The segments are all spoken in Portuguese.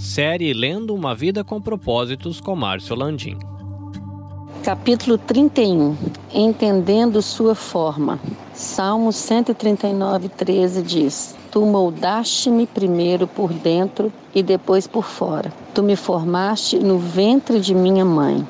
Série Lendo uma Vida com Propósitos com Márcio Landim. Capítulo 31 Entendendo Sua Forma. Salmo 139, 13 diz: Tu moldaste-me primeiro por dentro e depois por fora. Tu me formaste no ventre de minha mãe.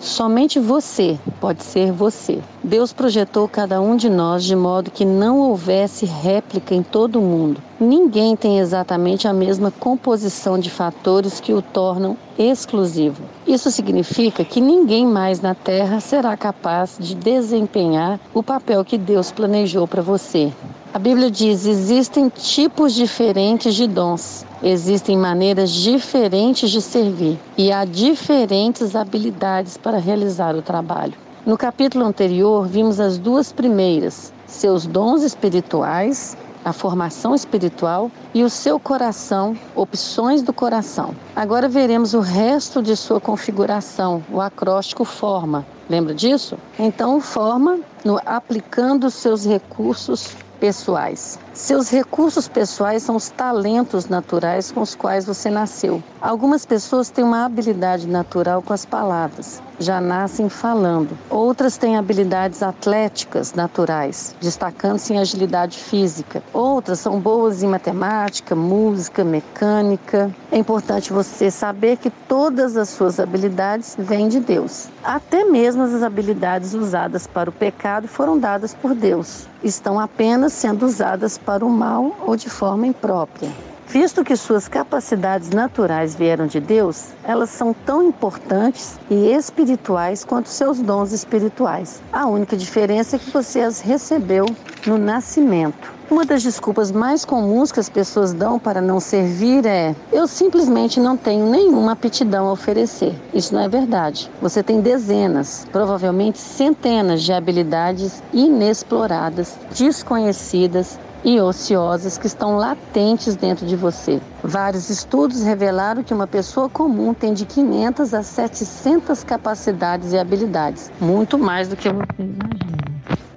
Somente você pode ser você. Deus projetou cada um de nós de modo que não houvesse réplica em todo o mundo. Ninguém tem exatamente a mesma composição de fatores que o tornam exclusivo. Isso significa que ninguém mais na Terra será capaz de desempenhar o papel que Deus planejou para você. A Bíblia diz: existem tipos diferentes de dons, existem maneiras diferentes de servir e há diferentes habilidades para realizar o trabalho. No capítulo anterior, vimos as duas primeiras: seus dons espirituais, a formação espiritual e o seu coração, opções do coração. Agora veremos o resto de sua configuração, o acróstico forma. Lembra disso? Então, forma no aplicando seus recursos pessoais. Seus recursos pessoais são os talentos naturais com os quais você nasceu. Algumas pessoas têm uma habilidade natural com as palavras, já nascem falando. Outras têm habilidades atléticas naturais, destacando-se em agilidade física. Outras são boas em matemática, música, mecânica. É importante você saber que todas as suas habilidades vêm de Deus. Até mesmo as habilidades usadas para o pecado foram dadas por Deus. Estão apenas sendo usadas para o mal ou de forma imprópria. Visto que suas capacidades naturais vieram de Deus, elas são tão importantes e espirituais quanto seus dons espirituais. A única diferença é que você as recebeu no nascimento. Uma das desculpas mais comuns que as pessoas dão para não servir é: eu simplesmente não tenho nenhuma aptidão a oferecer. Isso não é verdade. Você tem dezenas, provavelmente centenas de habilidades inexploradas, desconhecidas e ociosas que estão latentes dentro de você. Vários estudos revelaram que uma pessoa comum tem de 500 a 700 capacidades e habilidades, muito mais do que você imagina.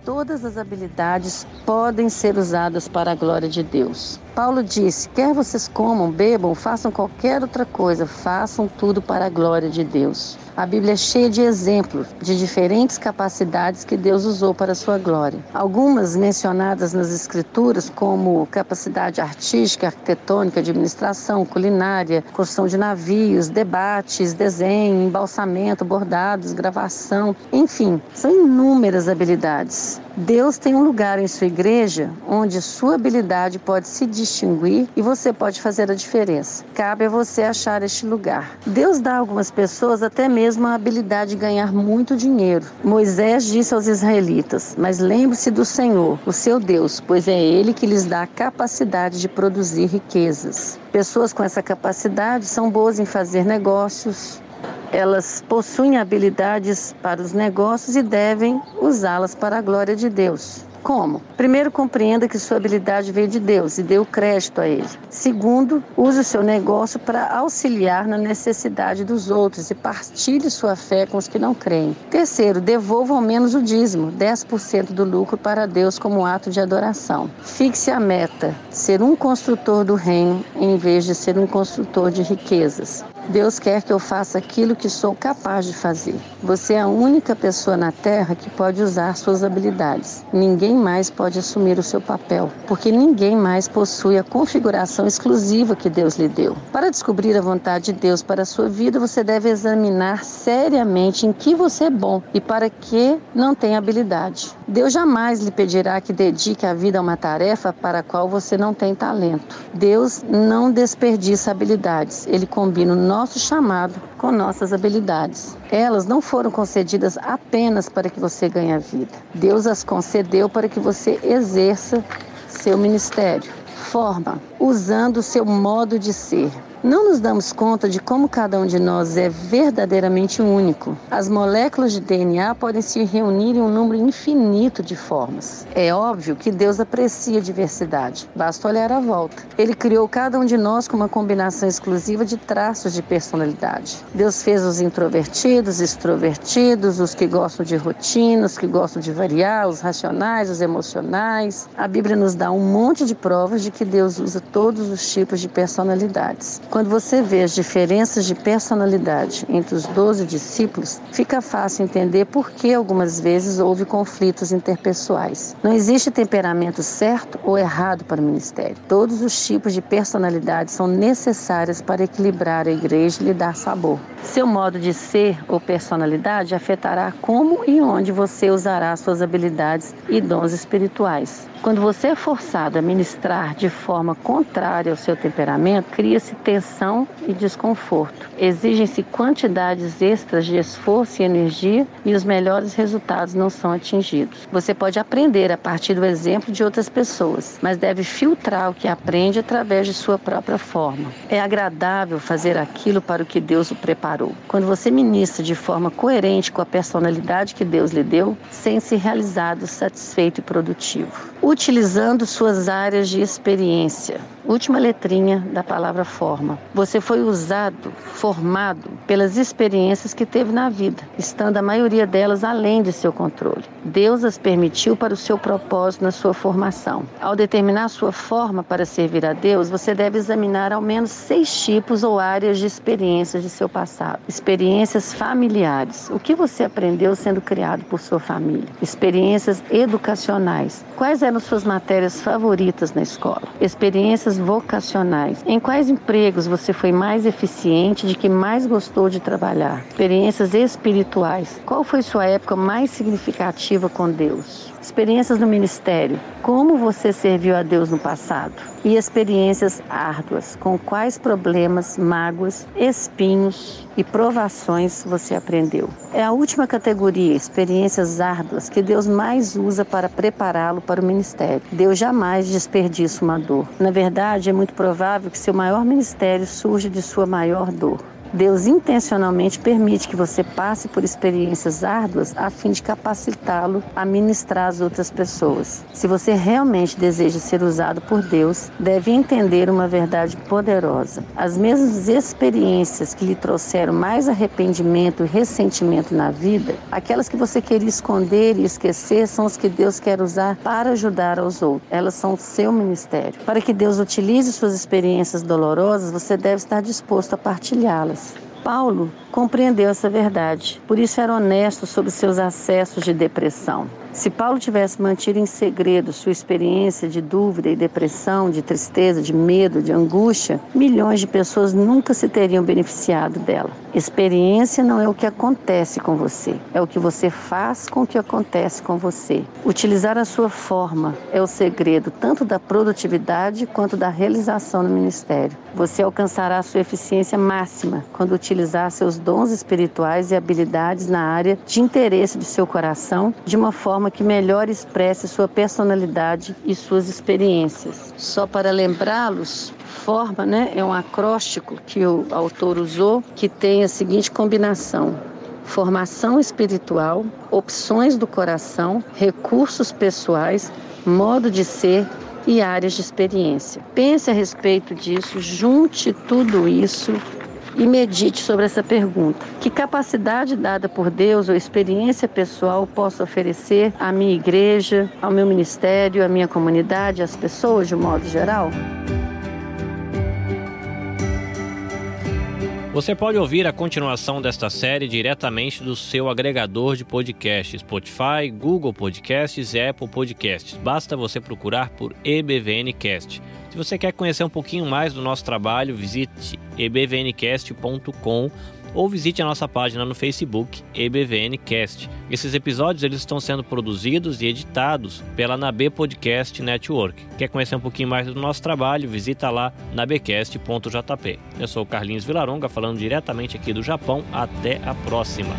Todas as habilidades podem ser usadas para a glória de Deus. Paulo disse: quer vocês comam, bebam, façam qualquer outra coisa, façam tudo para a glória de Deus. A Bíblia é cheia de exemplos de diferentes capacidades que Deus usou para a sua glória. Algumas mencionadas nas Escrituras, como capacidade artística, arquitetônica, administração, culinária, construção de navios, debates, desenho, embalsamento, bordados, gravação, enfim, são inúmeras habilidades. Deus tem um lugar em sua igreja onde sua habilidade pode se distinguir e você pode fazer a diferença. Cabe a você achar este lugar. Deus dá a algumas pessoas até mesmo a habilidade de ganhar muito dinheiro. Moisés disse aos israelitas: Mas lembre-se do Senhor, o seu Deus, pois é Ele que lhes dá a capacidade de produzir riquezas. Pessoas com essa capacidade são boas em fazer negócios, elas possuem habilidades para os negócios e devem usá-las para a glória de Deus. Como? Primeiro, compreenda que sua habilidade veio de Deus e dê o crédito a Ele. Segundo, use o seu negócio para auxiliar na necessidade dos outros e partilhe sua fé com os que não creem. Terceiro, devolva ao menos o dízimo, 10% do lucro para Deus como ato de adoração. Fixe a meta, ser um construtor do reino em vez de ser um construtor de riquezas. Deus quer que eu faça aquilo que sou capaz de fazer. Você é a única pessoa na Terra que pode usar suas habilidades. Ninguém mais pode assumir o seu papel, porque ninguém mais possui a configuração exclusiva que Deus lhe deu. Para descobrir a vontade de Deus para a sua vida, você deve examinar seriamente em que você é bom e para que não tem habilidade. Deus jamais lhe pedirá que dedique a vida a uma tarefa para a qual você não tem talento. Deus não desperdiça habilidades. Ele combina nosso chamado com nossas habilidades. Elas não foram concedidas apenas para que você ganhe a vida. Deus as concedeu para que você exerça seu ministério. Forma, usando o seu modo de ser. Não nos damos conta de como cada um de nós é verdadeiramente único. As moléculas de DNA podem se reunir em um número infinito de formas. É óbvio que Deus aprecia a diversidade, basta olhar à volta. Ele criou cada um de nós com uma combinação exclusiva de traços de personalidade. Deus fez os introvertidos, extrovertidos, os que gostam de rotina, os que gostam de variar, os racionais, os emocionais. A Bíblia nos dá um monte de provas de que Deus usa todos os tipos de personalidades. Quando você vê as diferenças de personalidade entre os doze discípulos, fica fácil entender por que algumas vezes houve conflitos interpessoais. Não existe temperamento certo ou errado para o ministério. Todos os tipos de personalidade são necessárias para equilibrar a igreja e lhe dar sabor. Seu modo de ser ou personalidade afetará como e onde você usará suas habilidades e dons espirituais. Quando você é forçado a ministrar de forma contrária ao seu temperamento, cria-se tensão e desconforto. Exigem-se quantidades extras de esforço e energia e os melhores resultados não são atingidos. Você pode aprender a partir do exemplo de outras pessoas, mas deve filtrar o que aprende através de sua própria forma. É agradável fazer aquilo para o que Deus o preparou. Quando você ministra de forma coerente com a personalidade que Deus lhe deu, sente-se realizado, satisfeito e produtivo utilizando suas áreas de experiência. Última letrinha da palavra forma. Você foi usado, formado pelas experiências que teve na vida, estando a maioria delas além de seu controle. Deus as permitiu para o seu propósito na sua formação. Ao determinar sua forma para servir a Deus, você deve examinar ao menos seis tipos ou áreas de experiências de seu passado. Experiências familiares. O que você aprendeu sendo criado por sua família? Experiências educacionais. Quais eram suas matérias favoritas na escola? Experiências vocacionais. Em quais empregos você foi mais eficiente, de que mais gostou de trabalhar? Experiências espirituais. Qual foi sua época mais significativa com Deus? experiências no ministério, como você serviu a Deus no passado e experiências árduas, com quais problemas, mágoas, espinhos e provações você aprendeu. É a última categoria, experiências árduas, que Deus mais usa para prepará-lo para o ministério. Deus jamais desperdiça uma dor. Na verdade, é muito provável que seu maior ministério surja de sua maior dor. Deus intencionalmente permite que você passe por experiências árduas a fim de capacitá-lo a ministrar às outras pessoas. Se você realmente deseja ser usado por Deus, deve entender uma verdade poderosa. As mesmas experiências que lhe trouxeram mais arrependimento e ressentimento na vida, aquelas que você queria esconder e esquecer, são as que Deus quer usar para ajudar aos outros. Elas são seu ministério. Para que Deus utilize suas experiências dolorosas, você deve estar disposto a partilhá-las. Paulo compreendeu essa verdade, por isso era honesto sobre seus acessos de depressão. Se Paulo tivesse mantido em segredo sua experiência de dúvida e depressão, de tristeza, de medo, de angústia, milhões de pessoas nunca se teriam beneficiado dela. Experiência não é o que acontece com você, é o que você faz com o que acontece com você. Utilizar a sua forma é o segredo tanto da produtividade quanto da realização no ministério. Você alcançará sua eficiência máxima quando utilizar seus dons espirituais e habilidades na área de interesse de seu coração de uma forma forma que melhor expresse sua personalidade e suas experiências. Só para lembrá-los, forma né, é um acróstico que o autor usou que tem a seguinte combinação: formação espiritual, opções do coração, recursos pessoais, modo de ser e áreas de experiência. Pense a respeito disso, junte tudo isso e medite sobre essa pergunta. Que capacidade dada por Deus ou experiência pessoal posso oferecer à minha igreja, ao meu ministério, à minha comunidade, às pessoas de um modo geral? Você pode ouvir a continuação desta série diretamente do seu agregador de podcasts, Spotify, Google Podcasts e Apple Podcasts. Basta você procurar por EBVNcast. Se você quer conhecer um pouquinho mais do nosso trabalho, visite ebvncast.com ou visite a nossa página no Facebook EBVNcast. Esses episódios eles estão sendo produzidos e editados pela Nabe Podcast Network. Quer conhecer um pouquinho mais do nosso trabalho? Visita lá nabecast.jp. Eu sou o Carlinhos Vilaronga falando diretamente aqui do Japão. Até a próxima.